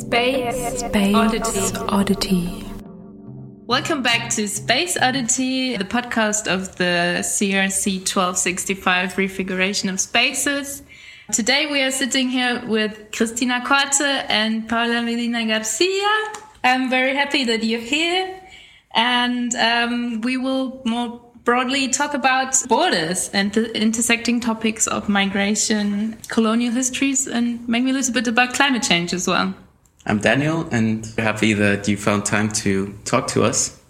Space, Space Oddity. Oddity. Welcome back to Space Oddity, the podcast of the CRC 1265 Refiguration of Spaces. Today we are sitting here with Cristina Corte and Paula Medina Garcia. I'm very happy that you're here. And um, we will more broadly talk about borders and the intersecting topics of migration, colonial histories, and maybe a little bit about climate change as well. I'm Daniel, and happy that you found time to talk to us.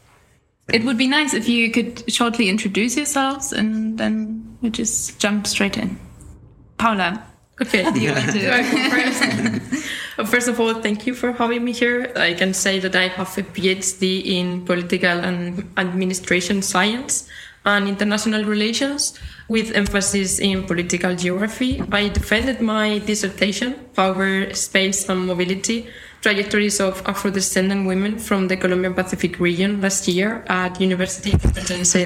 It would be nice if you could shortly introduce yourselves and then we just jump straight in. Paula. Okay, do you want to First of all, thank you for having me here. I can say that I have a PhD in political and administration science and international relations with emphasis in political geography. I defended my dissertation, Power, Space and Mobility, trajectories of Afro-descendant women from the Colombian Pacific region last year at University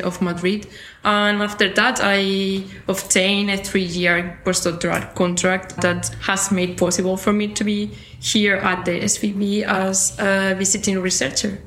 of Madrid. And after that, I obtained a three-year postdoctoral contract that has made possible for me to be here at the SFB as a visiting researcher.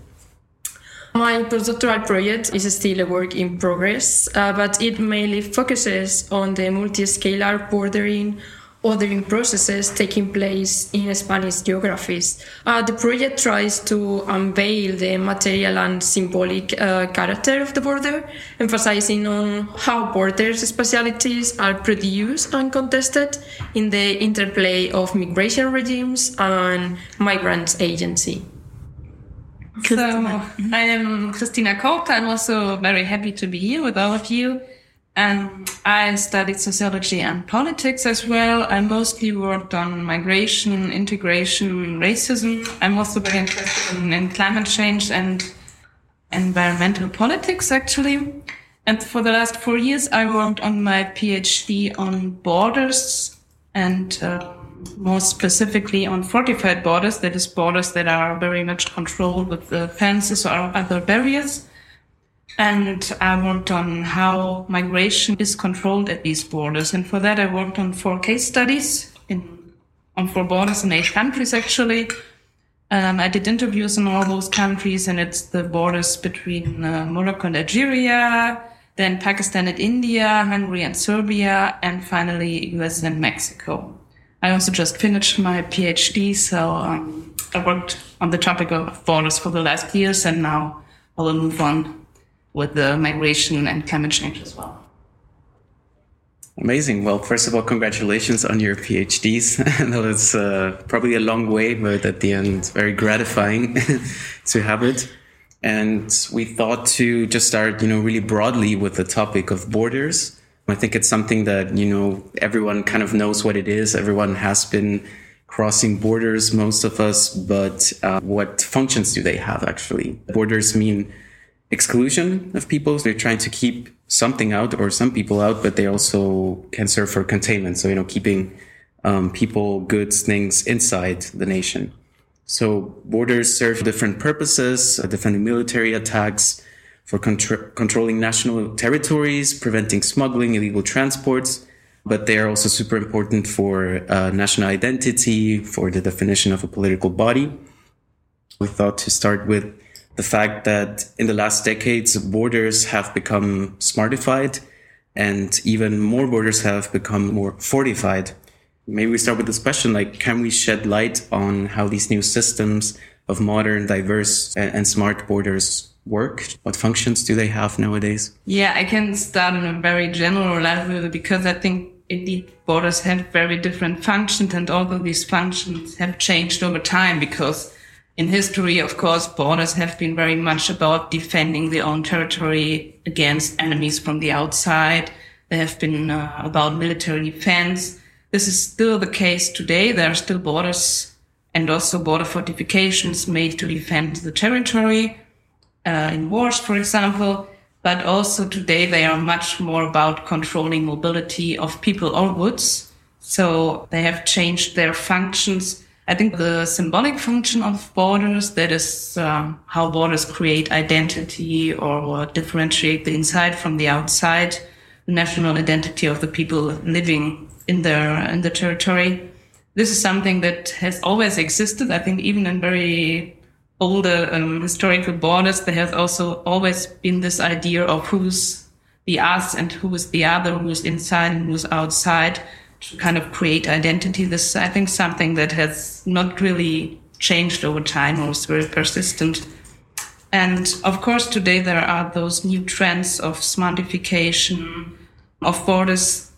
My postdoctoral project is still a work in progress, uh, but it mainly focuses on the multi-scalar bordering ordering processes taking place in Spanish geographies. Uh, the project tries to unveil the material and symbolic uh, character of the border, emphasizing on how borders spatialities are produced and contested in the interplay of migration regimes and migrants' agency. So, I am Cristina Corte. I'm also very happy to be here with all of you. And I studied sociology and politics as well. I mostly worked on migration, integration, racism. I'm also very interested in, in climate change and environmental politics, actually. And for the last four years, I worked on my PhD on borders and uh, more specifically on fortified borders, that is borders that are very much controlled with the fences or other barriers. And I worked on how migration is controlled at these borders. And for that, I worked on four case studies in, on four borders in eight countries, actually. Um, I did interviews in all those countries, and it's the borders between uh, Morocco and Algeria, then Pakistan and India, Hungary and Serbia, and finally US and Mexico. I also just finished my PhD, so um, I worked on the topic of borders for the last years, and now I will move on with the migration and climate change as well. Amazing. Well, first of all, congratulations on your PhDs. I know it's uh, probably a long way, but at the end, very gratifying to have it. And we thought to just start, you know, really broadly with the topic of borders I think it's something that, you know, everyone kind of knows what it is. Everyone has been crossing borders, most of us, but uh, what functions do they have actually? Borders mean exclusion of people. they're trying to keep something out or some people out, but they also can serve for containment. So, you know, keeping um, people, goods, things inside the nation. So borders serve different purposes, uh, defending military attacks, for contr- controlling national territories, preventing smuggling, illegal transports, but they are also super important for uh, national identity, for the definition of a political body. We thought to start with the fact that in the last decades, borders have become smartified and even more borders have become more fortified. Maybe we start with this question, like, can we shed light on how these new systems of modern, diverse, and, smart borders work? What functions do they have nowadays? Yeah, I can start on a very general level because I think indeed borders have very different functions and all of these functions have changed over time because in history, of course, borders have been very much about defending their own territory against enemies from the outside. They have been uh, about military defense. This is still the case today. There are still borders and also border fortifications made to defend the territory uh, in wars, for example. But also today they are much more about controlling mobility of people or goods. So they have changed their functions. I think the symbolic function of borders, that is uh, how borders create identity or differentiate the inside from the outside, the national identity of the people living in their in the territory. this is something that has always existed. I think even in very older um, historical borders, there has also always been this idea of who's the us and who is the other, who's inside and who's outside kind of create identity. This is, I think, something that has not really changed over time or is very persistent. And of course, today there are those new trends of smartification, of borders.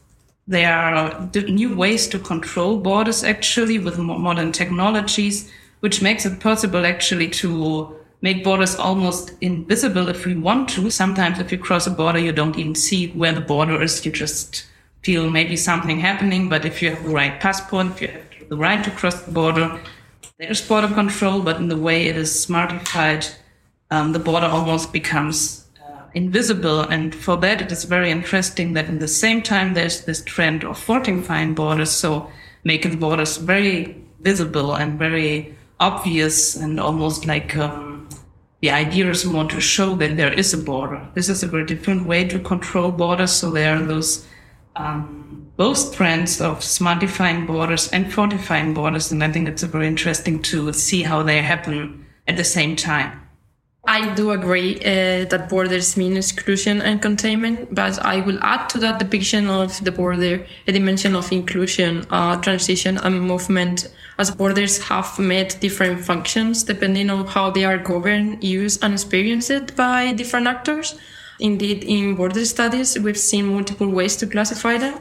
There are new ways to control borders actually with modern technologies, which makes it possible actually to make borders almost invisible if we want to. Sometimes if you cross a border, you don't even see where the border is. You just feel maybe something happening. But if you have the right passport, if you have the right to cross the border, there's border control, but in the way it is smartified, um, the border almost becomes uh, invisible. And for that, it is very interesting that in the same time, there's this trend of fortifying borders. So making borders very visible and very obvious and almost like um, the idea is more to show that there is a border. This is a very different way to control borders. So there are those um, both trends of smartifying borders and fortifying borders. And I think it's very interesting to see how they happen at the same time. I do agree uh, that borders mean exclusion and containment, but I will add to that depiction of the border a dimension of inclusion, uh, transition, and movement, as borders have met different functions depending on how they are governed, used, and experienced by different actors. Indeed, in border studies, we've seen multiple ways to classify them.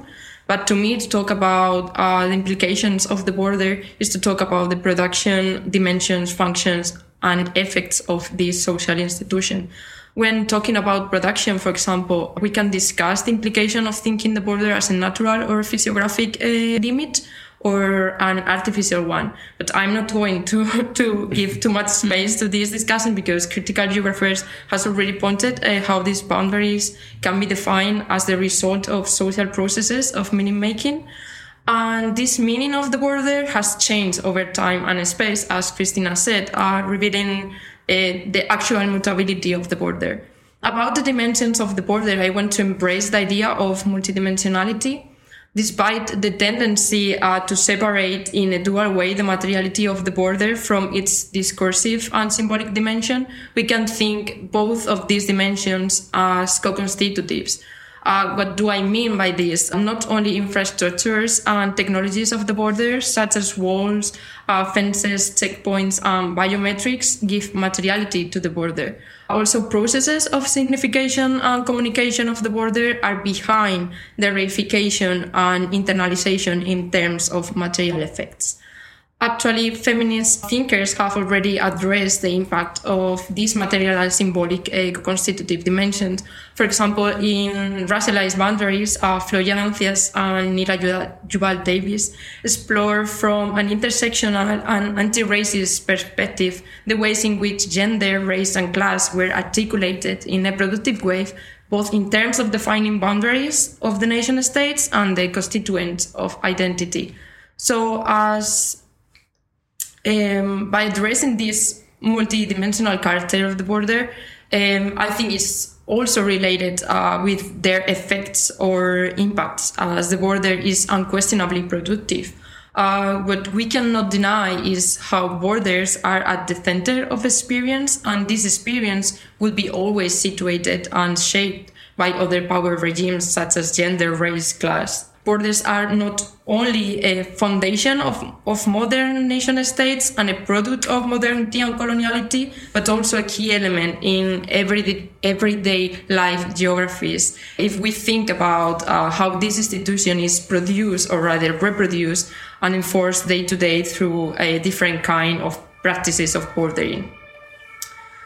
But to me, to talk about uh, the implications of the border is to talk about the production, dimensions, functions, and effects of this social institution. When talking about production, for example, we can discuss the implication of thinking the border as a natural or physiographic uh, limit or an artificial one. But I'm not going to, to give too much space to this discussion because critical geographers has already pointed uh, how these boundaries can be defined as the result of social processes of meaning making. And this meaning of the border has changed over time and space, as Christina said, uh, revealing uh, the actual mutability of the border. About the dimensions of the border, I want to embrace the idea of multidimensionality despite the tendency uh, to separate in a dual way the materiality of the border from its discursive and symbolic dimension, we can think both of these dimensions as co-constitutives. Uh, what do I mean by this? Not only infrastructures and technologies of the border, such as walls, uh, fences, checkpoints, and biometrics, give materiality to the border also, processes of signification and communication of the border are behind the reification and internalization in terms of material effects. Actually, feminist thinkers have already addressed the impact of these material and symbolic uh, constitutive dimensions. For example, in Racialized Boundaries, uh, Floya Anthias and Nira Yuval Davis explore from an intersectional and anti-racist perspective the ways in which gender, race, and class were articulated in a productive way both in terms of defining boundaries of the nation states and the constituents of identity. So, as um, by addressing this multi-dimensional character of the border, um, I think it's also related uh, with their effects or impacts, as the border is unquestionably productive. Uh, what we cannot deny is how borders are at the center of experience, and this experience will be always situated and shaped by other power regimes such as gender, race, class, borders are not only a foundation of, of modern nation states and a product of modernity and coloniality, but also a key element in everyday, everyday life geographies. If we think about uh, how this institution is produced or rather reproduced and enforced day to day through a different kind of practices of bordering.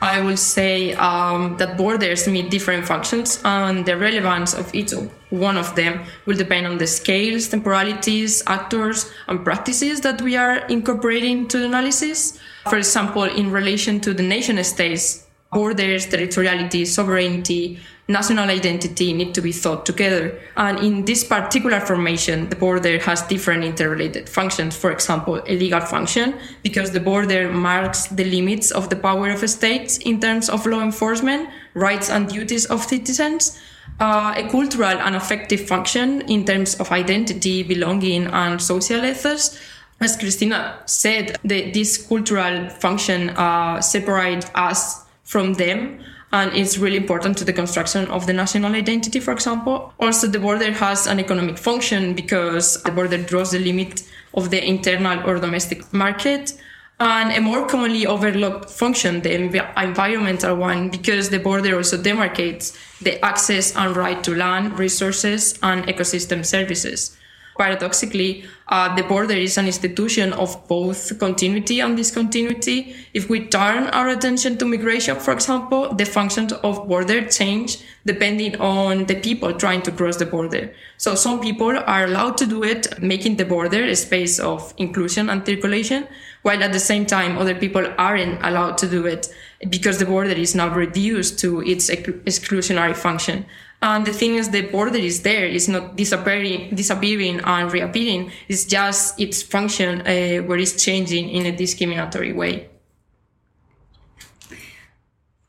I will say um, that borders meet different functions, and the relevance of each one of them will depend on the scales, temporalities, actors, and practices that we are incorporating to the analysis. For example, in relation to the nation states, borders, territoriality, sovereignty, national identity need to be thought together. And in this particular formation, the border has different interrelated functions. For example, a legal function, because the border marks the limits of the power of states in terms of law enforcement, rights and duties of citizens. Uh, a cultural and affective function in terms of identity, belonging, and social ethos as Christina said, the, this cultural function uh, separate us from them and it's really important to the construction of the national identity, for example. Also, the border has an economic function because the border draws the limit of the internal or domestic market. And a more commonly overlooked function, the env- environmental one, because the border also demarcates the access and right to land, resources, and ecosystem services paradoxically, uh, the border is an institution of both continuity and discontinuity. If we turn our attention to migration, for example, the functions of border change depending on the people trying to cross the border. So some people are allowed to do it, making the border a space of inclusion and circulation, while at the same time other people aren't allowed to do it because the border is now reduced to its exclusionary function. And the thing is, the border is there. It's not disappearing, disappearing and reappearing. It's just its function uh, where it's changing in a discriminatory way.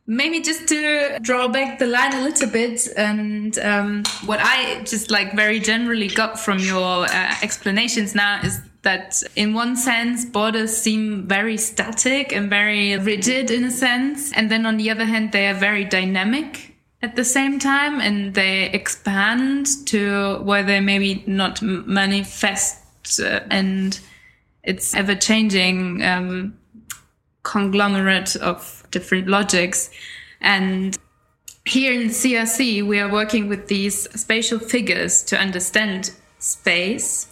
Maybe just to draw back the line a little bit, and um, what I just like very generally got from your uh, explanations now is that in one sense borders seem very static and very rigid in a sense and then on the other hand they are very dynamic at the same time and they expand to where they maybe not manifest uh, and it's ever changing um, conglomerate of different logics. And here in CRC we are working with these spatial figures to understand space.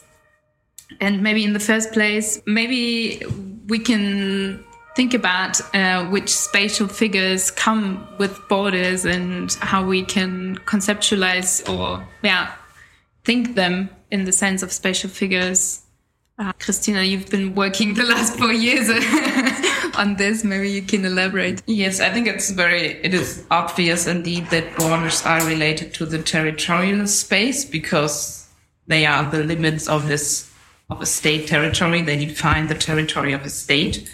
And maybe in the first place maybe we can think about uh, which spatial figures come with borders and how we can conceptualize or yeah think them in the sense of spatial figures. Uh, christina you've been working the last four years on this. Maybe you can elaborate. Yes i think it's very it is obvious indeed that borders are related to the territorial space because they are the limits of this of a state territory. They define the territory of a state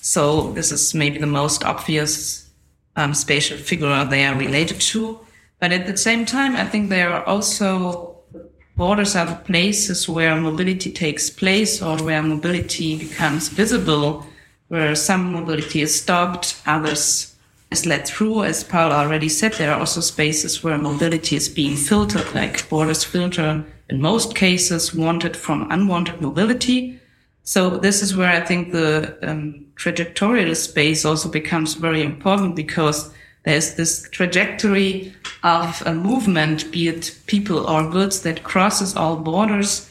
so this is maybe the most obvious um, spatial figure they are related to. But at the same time, I think there are also borders are the places where mobility takes place or where mobility becomes visible, where some mobility is stopped, others is let through. As Paul already said, there are also spaces where mobility is being filtered, like borders filter in most cases wanted from unwanted mobility. So this is where I think the um, trajectorial space also becomes very important because there's this trajectory of a movement, be it people or goods that crosses all borders.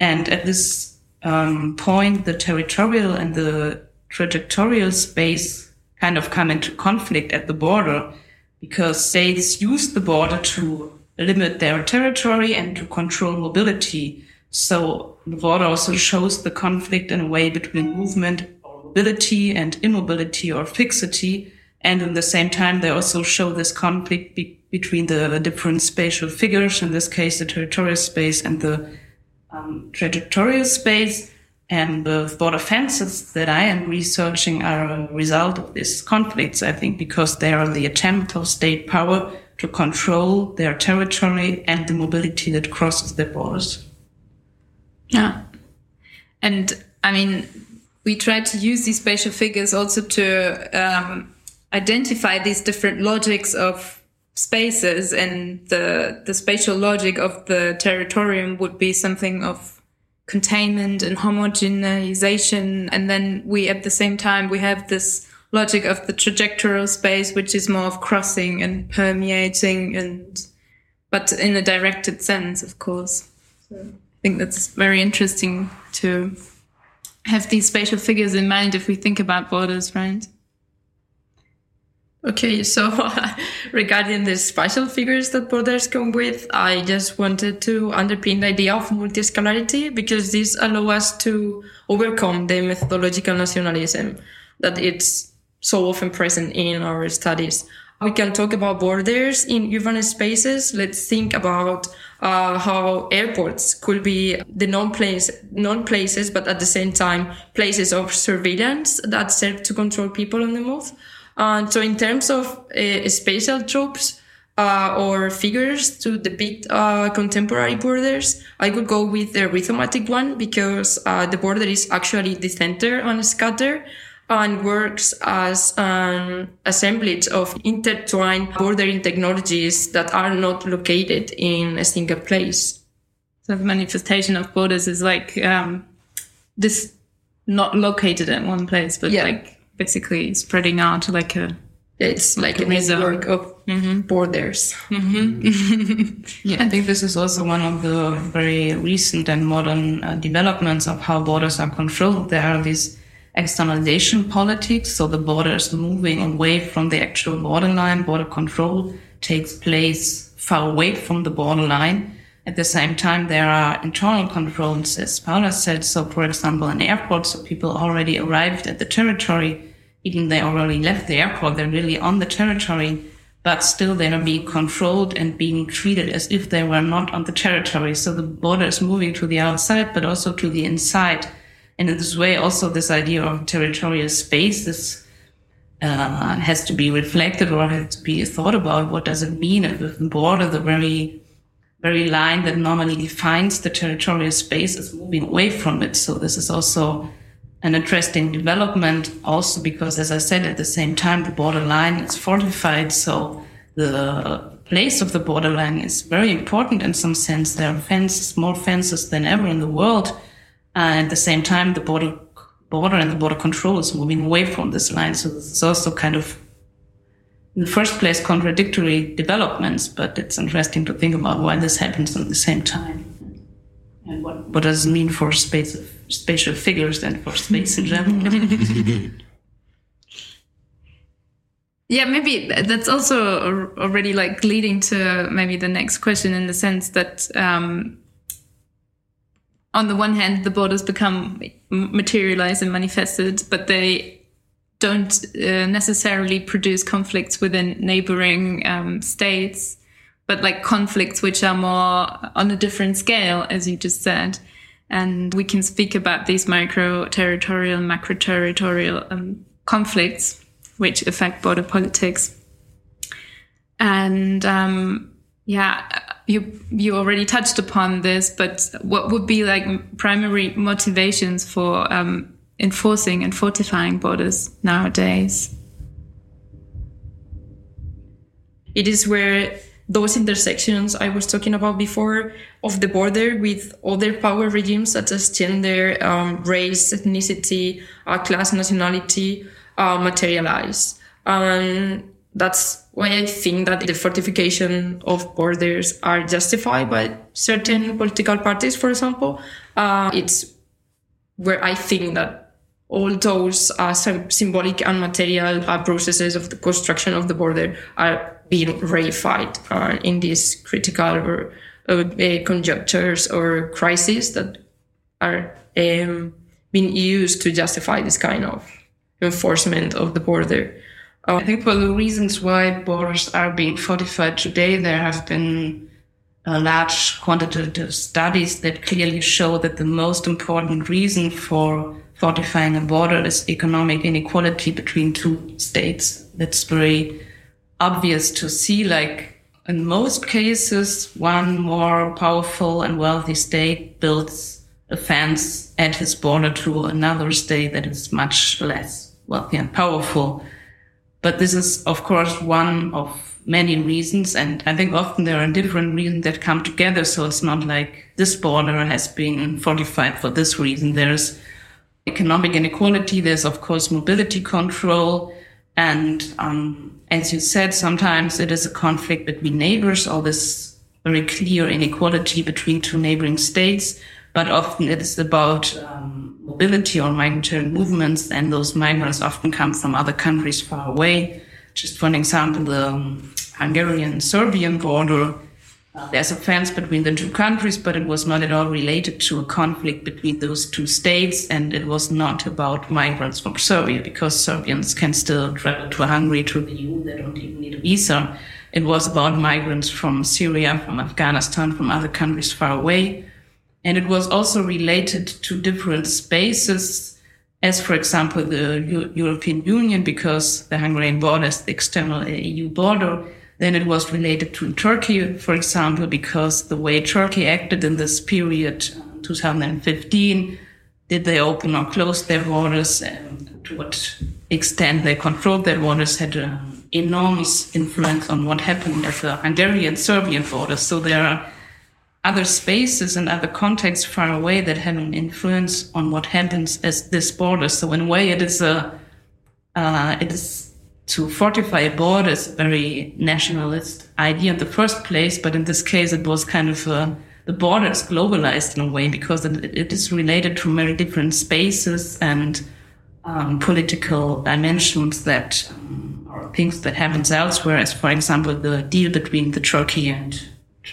And at this um, point, the territorial and the trajectorial space kind of come into conflict at the border because states use the border to limit their territory and to control mobility. So the border also shows the conflict in a way between movement mobility and immobility or fixity. And in the same time, they also show this conflict be between the, different spatial figures, in this case, the territorial space and the um, trajectorial space. And the border fences that I am researching are a result of these conflicts, I think, because they are the attempt of state power to control their territory and the mobility that crosses their borders. Yeah. And I mean, we try to use these spatial figures also to um, identify these different logics of spaces and the the spatial logic of the territorium would be something of containment and homogenization. And then we at the same time we have this logic of the trajectorial space which is more of crossing and permeating and but in a directed sense of course. So think that's very interesting to have these spatial figures in mind if we think about borders, right? Okay, so uh, regarding the spatial figures that borders come with, I just wanted to underpin the idea of multiscalarity because this allows us to overcome the methodological nationalism that it's so often present in our studies. We can talk about borders in urban spaces. Let's think about uh, how airports could be the non-place, non-places, but at the same time, places of surveillance that serve to control people on the move. Uh, so in terms of uh, spatial tropes, uh, or figures to depict uh, contemporary borders. I could go with the rhizomatic one because uh, the border is actually the center on a scatter and works as an assemblage of intertwined bordering technologies that are not located in a single place. So the manifestation of borders is like um, this not located in one place, but Yeah. like basically spreading out like a It's like a Rhizome. network of borders. Yeah, I think this is also one of the very recent and modern uh, developments of how borders are controlled. There are these externalization politics, so the border is moving away from the actual borderline. Border control takes place far away from the borderline. At the same time, there are internal controls, as Paula said. So, for example, in airports, so people already arrived at the territory, even they already left the airport, they're really on the territory but still they are being controlled and being treated as if they were not on the territory. So the border is moving to the outside, but also to the inside. And in this way, also this idea of territorial space this uh, has to be reflected or has to be thought about. What does it mean if the border, the very, very line that normally defines the territorial space, is moving away from it? So this is also an interesting development also because as I said at the same time the borderline is fortified so the place of the borderline is very important in some sense there are fences more fences than ever in the world uh, at the same time the border border and the border control is moving away from this line. So this is also kind of in the first place contradictory developments but it's interesting to think about why this happens at the same time. And what, what does it mean for space spatial figures and for space in general? Yeah, maybe that's also already like leading to maybe the next question in the sense that um, on the one hand, the borders become materialized and manifested, but they don't uh, necessarily produce conflicts within neighboring um, states, but like conflicts which are more on a different scale, as you just said. And we can speak about these micro territorial, macro territorial um, conflicts which affect border politics. And um, yeah, you you already touched upon this, but what would be like primary motivations for um, enforcing and fortifying borders nowadays? It is where those intersections I was talking about before of the border with other power regimes such as gender, um, race, ethnicity, uh, class, nationality uh, materialize. And that's why I think that the fortification of borders are justified by certain political parties, for example. Uh, it's where I think that all those uh, symbolic and material uh, processes of the construction of the border are being reified uh, in these critical or uh, conjunctures or crises that are um, being used to justify this kind of enforcement of the border. I think for the reasons why borders are being fortified today, there have been uh, large quantitative studies that clearly show that the most important reason for fortifying a border is economic inequality between two states. That's very obvious to see. Like in most cases, one more powerful and wealthy state builds a fence at his border to another state that is much less wealthy and powerful. But this is, of course, one of many reasons. And I think often there are different reasons that come together. So it's not like this border has been fortified for this reason. There's economic inequality. There's, of course, mobility control. And, um, as you said, sometimes it is a conflict between neighbors or this very clear inequality between two neighboring states. But often it is about um, mobility or migratory movements, and those migrants often come from other countries far away. Just for an example, the um, Hungarian-Serbian border, uh, there's a fence between the two countries, but it was not at all related to a conflict between those two states, and it was not about migrants from Serbia, because Serbians can still travel to Hungary, to the EU, they don't even need a visa. It was about migrants from Syria, from Afghanistan, from other countries far away. And it was also related to different spaces, as for example, the U- European Union, because the Hungarian border is the external EU border. Then it was related to Turkey, for example, because the way Turkey acted in this period, 2015, did they open or close their borders, and to what extent they controlled their borders had an enormous influence on what happened at the Hungarian-Serbian borders. So there are other spaces and other contexts far away that have an influence on what happens as this border. So in a way, it is a uh, it is to fortify a border is a very nationalist idea in the first place, but in this case, it was kind of a, the border is globalized in a way because it, it is related to very different spaces and um, political dimensions that um, things that happens elsewhere. As for example, the deal between the Turkey and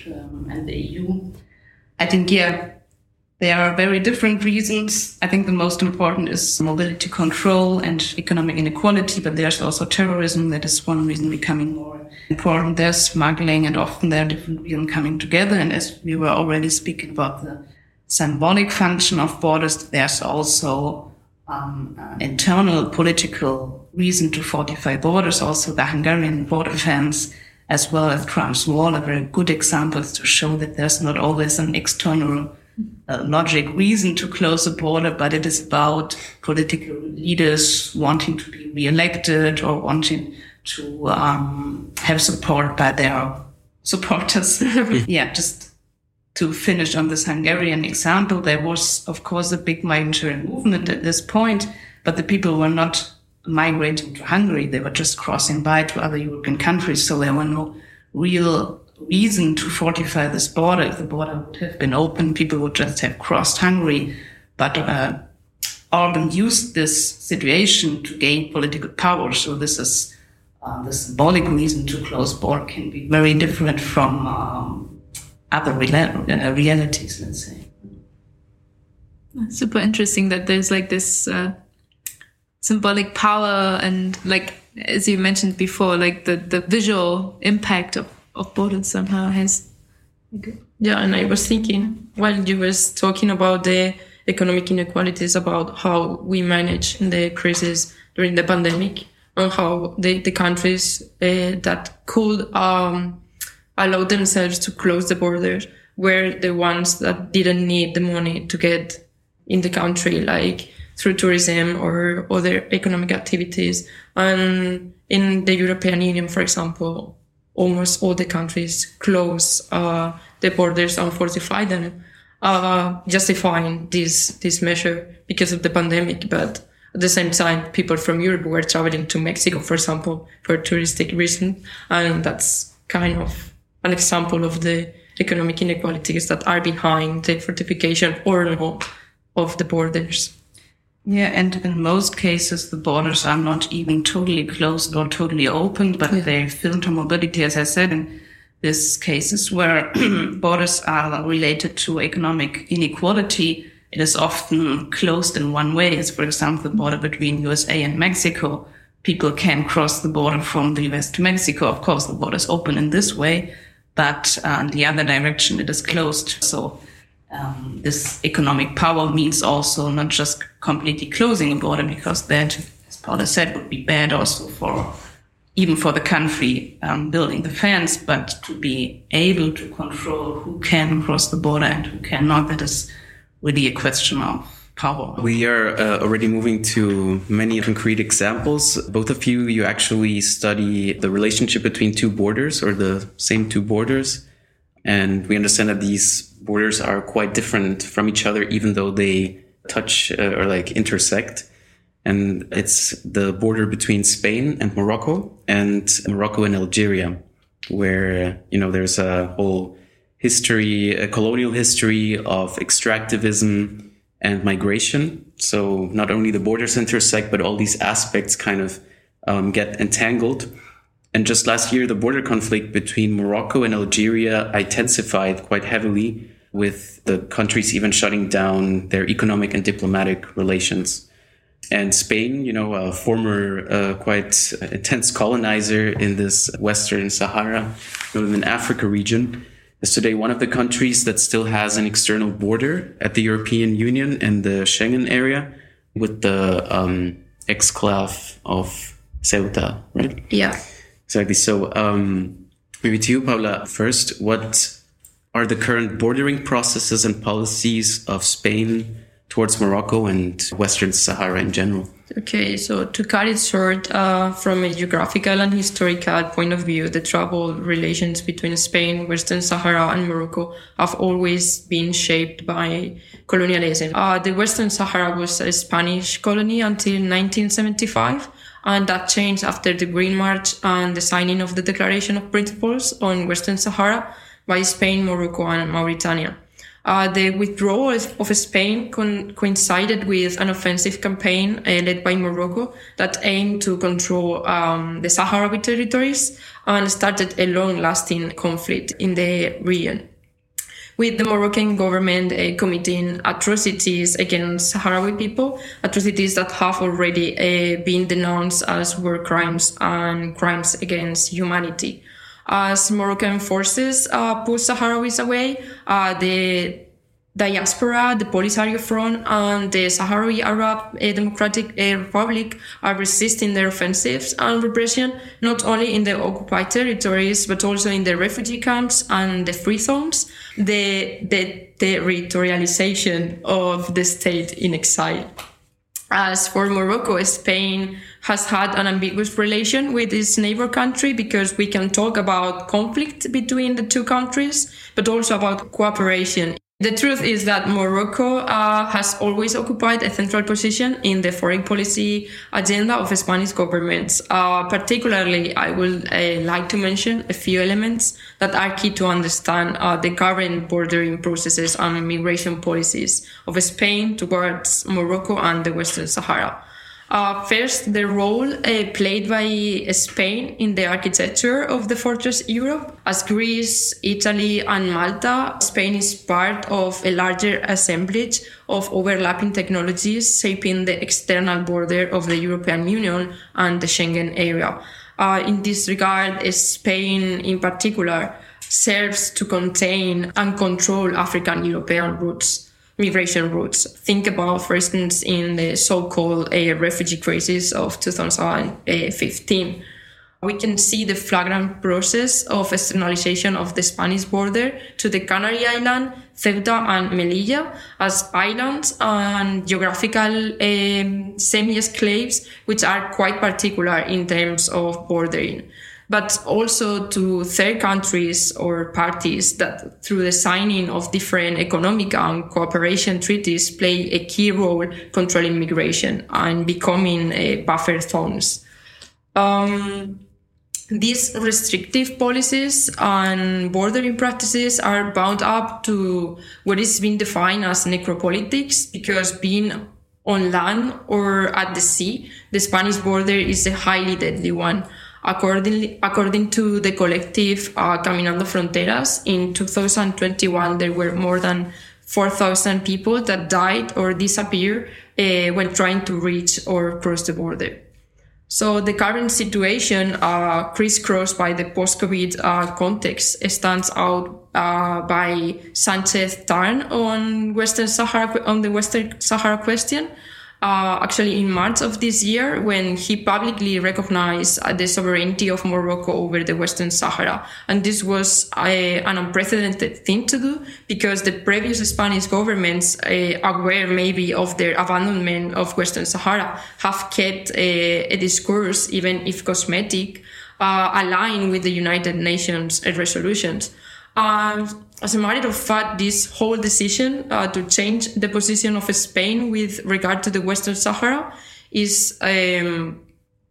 um, and the EU. I think yeah, there are very different reasons. I think the most important is mobility control and economic inequality, but there's also terrorism that is one reason becoming more important. There's smuggling and often there are different reasons coming together. And as we were already speaking about the symbolic function of borders, there's also um, internal political reason to fortify borders. Also the Hungarian border fence as well as Trump's wall are very good examples to show that there's not always an external uh, logic reason to close the border, but it is about political leaders wanting to be re-elected or wanting to um, have support by their supporters. yeah, just to finish on this Hungarian example, there was, of course, a big migratory movement at this point, but the people were not migrating to Hungary. They were just crossing by to other European countries. So there were no real reason to fortify this border. If the border would have been open, people would just have crossed Hungary. But uh, Orban used this situation to gain political power. So this is uh, the symbolic reason to close border can be very different from um, other uh, realities, let's say. Super interesting that there's like this uh, symbolic power and like as you mentioned before, like the, the visual impact of of borders somehow has. Yeah, and I was thinking while you was talking about the economic inequalities, about how we manage the crisis during the pandemic, and how the, the countries uh, that could um, allow themselves to close the borders were the ones that didn't need the money to get in the country, like through tourism or other economic activities. And in the European Union, for example, almost all the countries close uh, the borders and fortify them, uh, justifying this this measure because of the pandemic. But at the same time, people from Europe were traveling to Mexico, for example, for touristic reason, and that's kind of an example of the economic inequalities that are behind the fortification or not of the borders. Yeah, and in most cases, the borders are not even totally closed or totally open, but yeah. they filter mobility, as I said, in these cases where borders are related to economic inequality. It is often closed in one way, as for example, the border between USA and Mexico. People can cross the border from the US to Mexico. Of course, the border is open in this way, but uh, in the other direction, it is closed. So um, this economic power means also not just completely closing a border, because that, as Paula said, would be bad also for even for the country um, building the fence, but to be able to control who can cross the border and who cannot, that is really a question of power. We are uh, already moving to many concrete examples. Both of you, you actually study the relationship between two borders or the same two borders. And we understand that these borders are quite different from each other, even though they touch uh, or like intersect. And it's the border between Spain and Morocco and Morocco and Algeria, where, you know, there's a whole history, a colonial history of extractivism and migration. So not only the borders intersect, but all these aspects kind of um, get entangled. And just last year, the border conflict between Morocco and Algeria intensified quite heavily with the countries even shutting down their economic and diplomatic relations. And Spain, you know, a former uh, quite intense colonizer in this Western Sahara, Northern Africa region, is today one of the countries that still has an external border at the European Union and the Schengen area with the um, exclave of Ceuta, right? Yeah. Exactly. So, um, Maybe to you, Paula, first, what are the current bordering processes and policies of Spain towards Morocco and Western Sahara in general? Okay, so to cut it short, uh, from a geographical and historical point of view, the troubled relations between Spain, Western Sahara, and Morocco have always been shaped by colonialism. Uh, the Western Sahara was a Spanish colony until 1975, and that changed after the Green March and the signing of the Declaration of Principles on Western Sahara by Spain, Morocco, and Mauritania. Uh, the withdrawal of Spain con- coincided with an offensive campaign uh, led by Morocco that aimed to control um, the Sahrawi territories and started a long-lasting conflict in the region. With the Moroccan government uh, committing atrocities against Sahrawi people, atrocities that have already uh, been denounced as war crimes and crimes against humanity. As Moroccan forces uh, push Sahrawis away, uh, the diaspora, the Polisario Front, and the Sahrawi Arab uh, Democratic uh, Republic are resisting their offensives and repression, not only in the occupied territories, but also in the refugee camps and the free zones. The, the territorialization of the state in exile. As for Morocco, Spain has had an ambiguous relation with its neighbor country because we can talk about conflict between the two countries, but also about cooperation the truth is that Morocco uh, has always occupied a central position in the foreign policy agenda of Spanish governments. Uh, particularly, I would uh, like to mention a few elements that are key to understand uh, the current bordering processes and immigration policies of Spain towards Morocco and the Western Sahara. Uh, first, the role uh, played by Spain in the architecture of the Fortress Europe. As Greece, Italy, and Malta, Spain is part of a larger assemblage of overlapping technologies shaping the external border of the European Union and the Schengen area. Uh, in this regard, Spain in particular serves to contain and control African European routes migration routes. Think about, for instance, in the so-called uh, refugee crisis of 2015. We can see the flagrant process of externalization of the Spanish border to the Canary Island, Ceuta and Melilla as islands and geographical um, semi-exclaves, which are quite particular in terms of bordering but also to third countries or parties that through the signing of different economic and cooperation treaties play a key role controlling migration and becoming a buffer zones. Um, these restrictive policies and bordering practices are bound up to what is being defined as necropolitics because being on land or at the sea, the Spanish border is a highly deadly one. Accordingly, according to the collective uh, Caminando Fronteras, in 2021 there were more than 4,000 people that died or disappeared uh, when trying to reach or cross the border. So the current situation, uh, crisscrossed by the post-COVID uh, context, stands out uh, by Sanchez Tarn on Western Sahara on the Western Sahara question, uh, actually in March of this year when he publicly recognized uh, the sovereignty of Morocco over the Western Sahara. And this was a, an unprecedented thing to do because the previous Spanish governments, uh, aware maybe of their abandonment of Western Sahara, have kept a, a discourse, even if cosmetic, uh, aligned with the United Nations resolutions. Uh, as a matter of fact, this whole decision uh, to change the position of Spain with regard to the Western Sahara is um,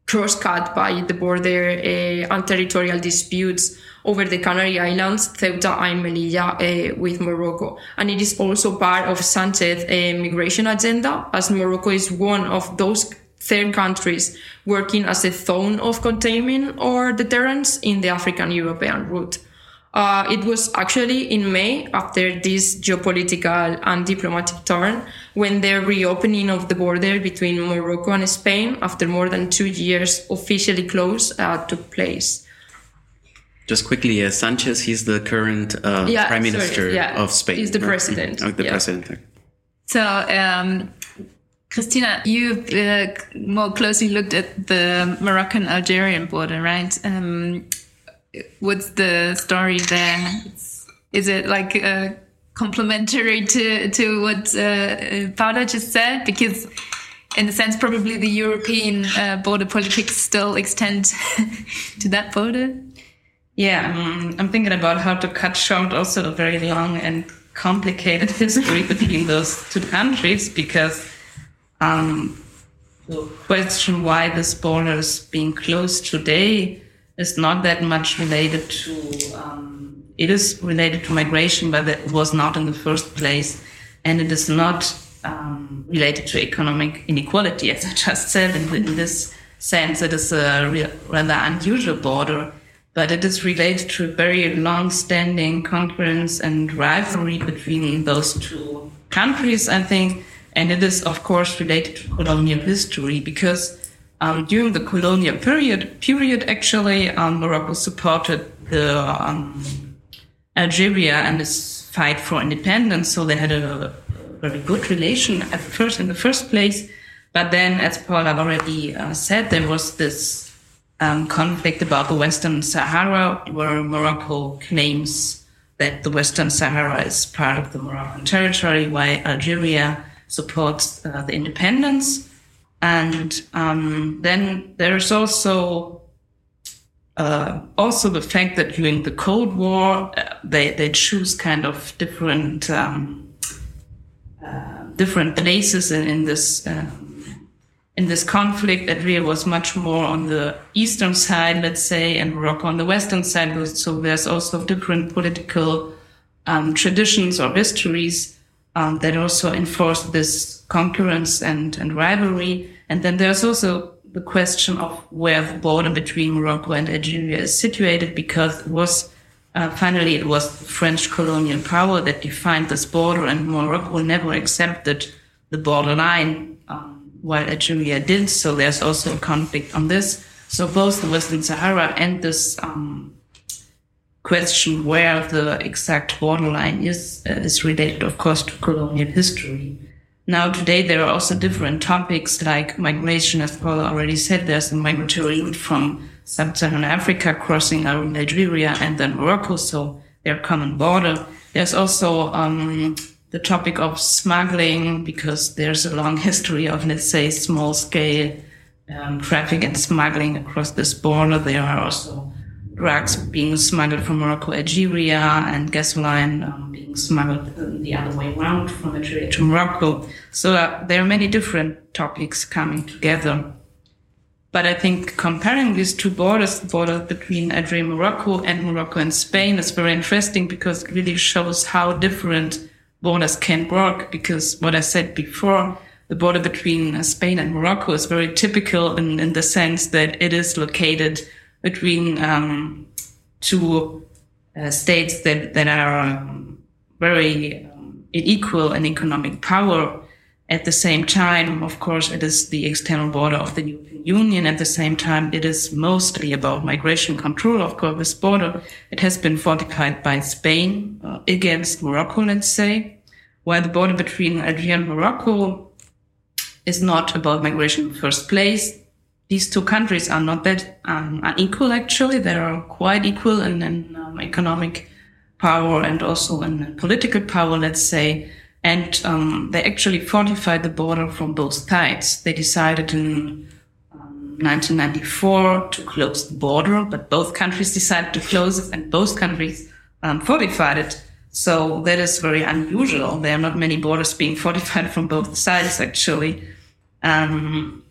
cross-cut by the border uh, and territorial disputes over the Canary Islands, Ceuta and Melilla uh, with Morocco. And it is also part of Sanchez's uh, migration agenda, as Morocco is one of those third countries working as a zone of containment or deterrence in the African-European route. Uh, it was actually in May, after this geopolitical and diplomatic turn, when the reopening of the border between Morocco and Spain, after more than two years officially closed, uh, took place. Just quickly, uh, Sanchez, he's the current uh, yeah, prime minister sorry, yeah. of Spain. He's the president. Oh, the yeah. president. So, um, Christina, you uh, more closely looked at the Moroccan-Algerian border, right? Um, what's the story there? It's, is it like uh, complementary to to what uh, Paula just said? Because in a sense, probably the European uh, border politics still extend to that border. Yeah, um, I'm thinking about how to cut short also a very long and complicated history between those two countries because um, the question why this border is being closed today is not that much related to. Um, it is related to migration, but it was not in the first place, and it is not um, related to economic inequality, as I just said. In, in this sense, it is a rather unusual border but it is related to a very long-standing concurrence and rivalry between those two countries, I think. And it is, of course, related to colonial history because um, during the colonial period, period actually, um, Morocco supported the um, Algeria and its fight for independence. So they had a, very good relation at first, in the first place. But then, as Paula already uh, said, there was this um, conflict about the Western Sahara, where Morocco claims that the Western Sahara is part of the Moroccan territory, while Algeria supports uh, the independence. And um, then there's also uh, also the fact that during the Cold War, uh, they they choose kind of different um, uh, different places in, in this uh, in this conflict, Algeria was much more on the eastern side, let's say, and Morocco on the western side. So there's also different political um, traditions or histories um, that also enforce this concurrence and, and rivalry. And then there's also the question of where the border between Morocco and Algeria is situated, because it was uh, finally it was French colonial power that defined this border, and Morocco never accepted the borderline. Um, while Algeria did. So there's also a conflict on this. So both the Western Sahara and this um, question where the exact borderline is uh, is related, of course, to colonial history. Now today there are also different topics like migration, as Paula already said. There's a migratory route from sub-Saharan Africa crossing our Algeria and then Morocco, so they're common border. There's also um, the topic of smuggling because there's a long history of, let's say, small scale um, traffic and smuggling across this border. There are also drugs being smuggled from Morocco, Algeria, and gasoline um, being smuggled the other way around from Algeria to Morocco. So uh, there are many different topics coming together. But I think comparing these two borders, the border between Algeria and Morocco and Morocco and Spain is very interesting because it really shows how different borders can work because what I said before, the border between Spain and Morocco is very typical in, in the sense that it is located between um, two uh, states that, that are um, very um, equal in economic power. At the same time, of course, it is the external border of the European Union. At the same time, it is mostly about migration control. Of course, this border, it has been fortified by Spain uh, against Morocco, let's say, while the border between Algeria and Morocco is not about migration in the first place. These two countries are not that um, unequal, actually. They are quite equal in, in um, economic power and also in political power, let's say. And um, they actually fortified the border from both sides. They decided in 1994 um, to close the border, but both countries decided to close it and both countries um, fortified it. So that is very unusual. There are not many borders being fortified from both sides, actually. Um,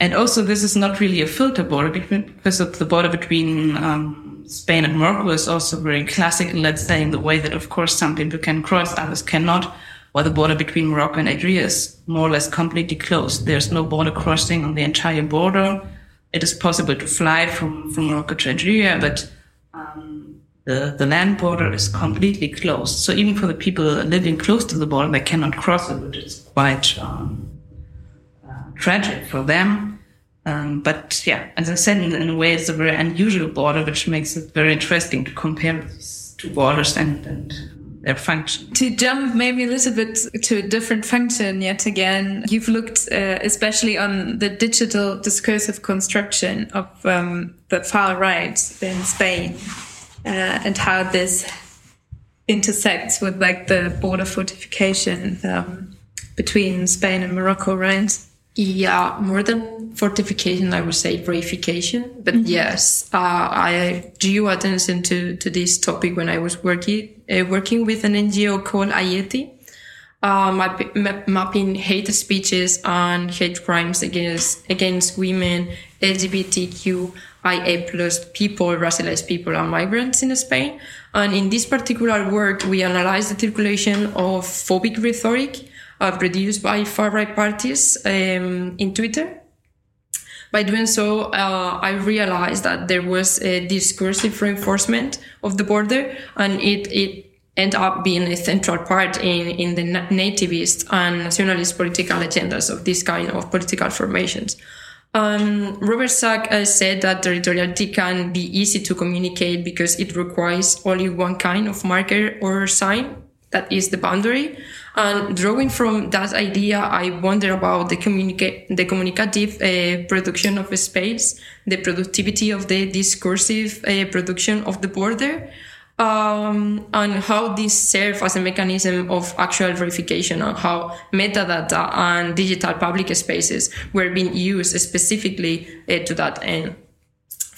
and also, this is not really a filter border because the border between um, Spain and Morocco is also very classic, let's say, in the way that, of course, some people can cross, others cannot. While the border between Morocco and Algeria is more or less completely closed. There's no border crossing on the entire border. It is possible to fly from, from Morocco to Algeria, but um, the, the land border is completely closed. So even for the people living close to the border, they cannot cross it, which is quite um, tragic for them. Um, but yeah, as I said, in, in, a way, it's a very unusual border, which makes it very interesting to compare these two borders and, and their function. To jump maybe a little bit to a different function yet again, you've looked uh, especially on the digital discursive construction of um, the far right in Spain uh, and how this intersects with like the border fortification um, between Spain and Morocco, right? Yeah, more than fortification, I would say reification. But mm-hmm. yes, uh, I drew attention to, to this topic when I was working uh, working with an NGO called Ayeti, uh, map- map- mapping hate speeches and hate crimes against against women, LGBTQIA plus people, racialized people, and migrants in Spain. And in this particular work, we analyzed the circulation of phobic rhetoric uh, produced by far right parties um, in Twitter. By doing so, uh, I realized that there was a discursive reinforcement of the border, and it it ended up being a central part in, in the nativist and nationalist political agendas of this kind of political formations. Um, Robert Sack uh, said that territoriality can be easy to communicate because it requires only one kind of marker or sign, that is the boundary. And drawing from that idea, I wonder about the, communica- the communicative uh, production of space, the productivity of the discursive uh, production of the border, um, and how this serve as a mechanism of actual verification and how metadata and digital public spaces were being used specifically uh, to that end.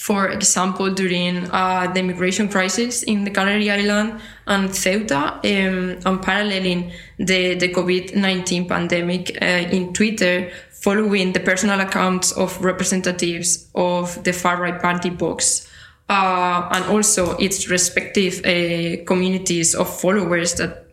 For example, during uh, the immigration crisis in the Canary Island and Ceuta, um, and paralleling the, the COVID-19 pandemic uh, in Twitter, following the personal accounts of representatives of the far-right party Vox, uh, and also its respective uh, communities of followers that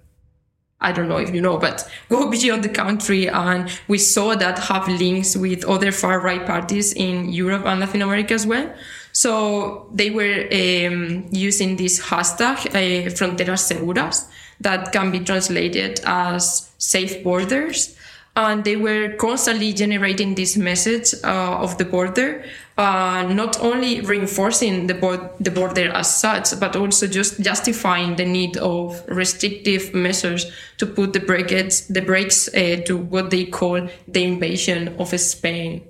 I don't know if you know, but go beyond the country. And we saw that have links with other far right parties in Europe and Latin America as well. So they were um, using this hashtag, uh, Fronteras Seguras, that can be translated as safe borders. And they were constantly generating this message uh, of the border, uh, not only reinforcing the, bo- the border as such, but also just justifying the need of restrictive measures to put the brakes, the brakes uh, to what they call the invasion of Spain.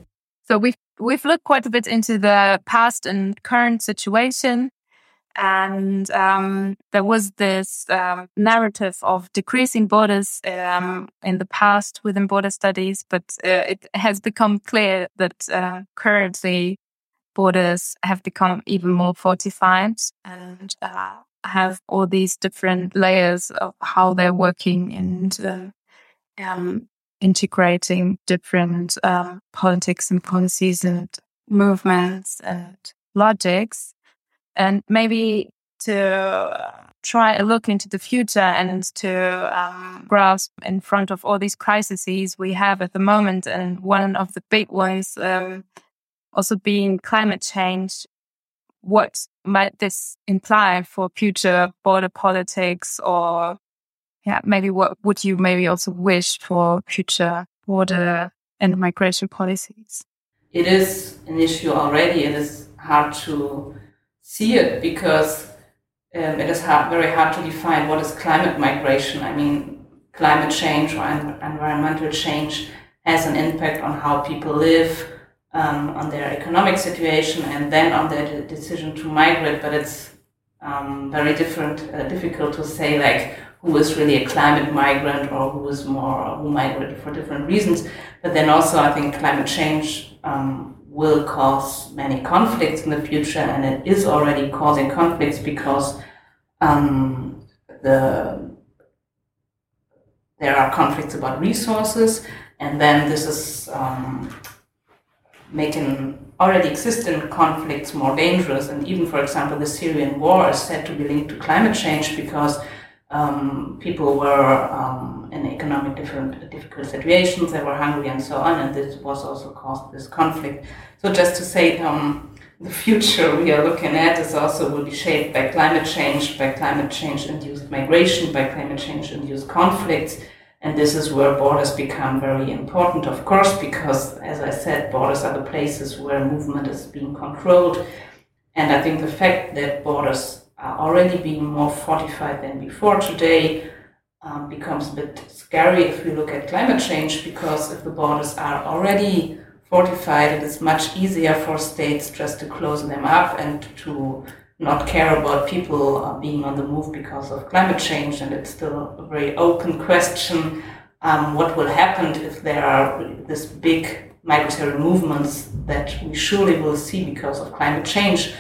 So we've we've looked quite a bit into the past and current situation. And um, there was this um, narrative of decreasing borders um, in the past within border studies, but uh, it has become clear that uh, currently borders have become even more fortified and uh, have all these different layers of how they're working and uh, um, integrating different um, politics and policies and movements and logics, and maybe to try a look into the future and to um, grasp in front of all these crises we have at the moment. And one of the big ones um, also being climate change. What might this imply for future border politics or yeah, maybe what would you maybe also wish for future border and migration policies? It is an issue already. It is hard to see it because um, it is hard, very hard to define what is climate migration. I mean, climate change or environmental change has an impact on how people live, um, on their economic situation, and then on their decision to migrate. But it's um, very different, uh, difficult to say like who is really a climate migrant or who is more who migrated for different reasons. But then also, I think climate change um, will cause many conflicts in the future, and it is already causing conflicts because um, the there are conflicts about resources, and then this is um, making already existing conflicts more dangerous. And even, for example, the Syrian war is said to be linked to climate change because um, people were um, in economic different difficult situations, they were hungry and so on, and this was also caused this conflict. So just to say, um, the future we are looking at is also will be shaped by climate change, by climate change induced migration, by climate change induced conflicts. And this is where borders become very important, of course, because as I said, borders are the places where movement is being controlled. And I think the fact that borders are already being more fortified than before today um, becomes a bit scary if we look at climate change because if the borders are already fortified, it is much easier for states just to close them up and to not care about people uh, being on the move because of climate change. And it's still a very open question um, what will happen if there are this big migratory movements that we surely will see because of climate change.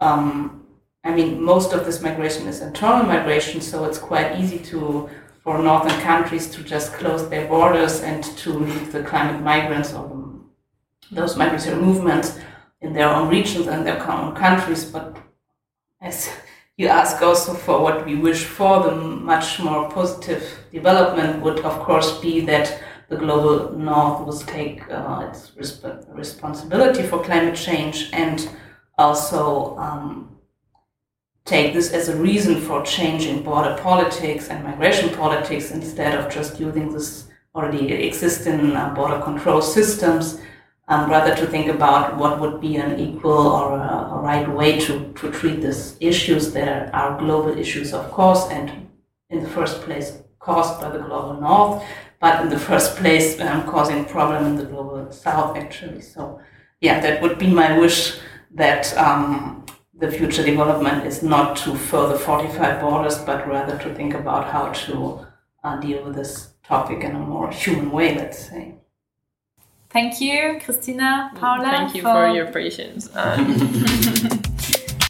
Um, I mean, most of this migration is internal migration, so it's quite easy to for northern countries to just close their borders and to leave the climate migrants or those migratory movements in their own regions and their own countries. But as you ask also for what we wish for, the much more positive development would, of course, be that the global north would take uh, its resp- responsibility for climate change and also um, take this as a reason for changing border politics and migration politics instead of just using this already existing uh, border control systems, um, rather to think about what would be an equal or a, a right way to, to treat these issues that are global issues, of course, and in the first place caused by the global north, but in the first place um, causing problem in the global south, actually. So, yeah, that would be my wish that um, the future development is not to further fortify borders, but rather to think about how to uh, deal with this topic in a more human way, let's say. Thank you, Christina, Paula. Thank you for, for your patience.